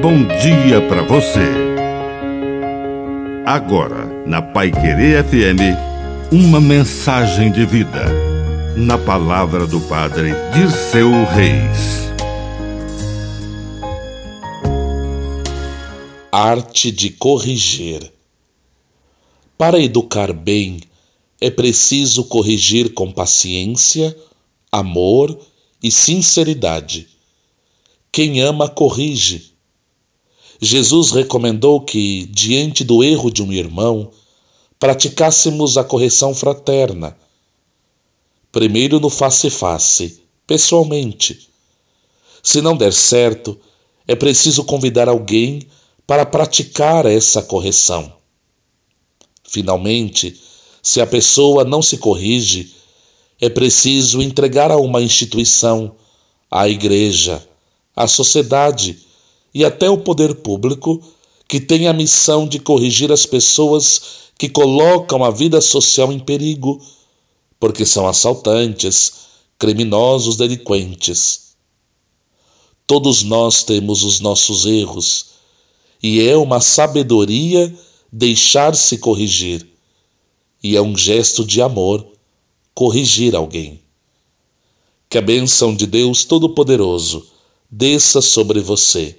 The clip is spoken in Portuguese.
bom dia para você. Agora, na Pai Querer FM, uma mensagem de vida. Na palavra do Padre Dirceu Reis. Arte de corrigir. Para educar bem, é preciso corrigir com paciência, amor e sinceridade. Quem ama, corrige. Jesus recomendou que, diante do erro de um irmão, praticássemos a correção fraterna. Primeiro no face-face, pessoalmente. Se não der certo, é preciso convidar alguém para praticar essa correção. Finalmente, se a pessoa não se corrige, é preciso entregar a uma instituição, à igreja, à sociedade e até o poder público que tem a missão de corrigir as pessoas que colocam a vida social em perigo, porque são assaltantes, criminosos, delinquentes. Todos nós temos os nossos erros e é uma sabedoria deixar-se corrigir, e é um gesto de amor corrigir alguém. Que a bênção de Deus Todo-Poderoso desça sobre você,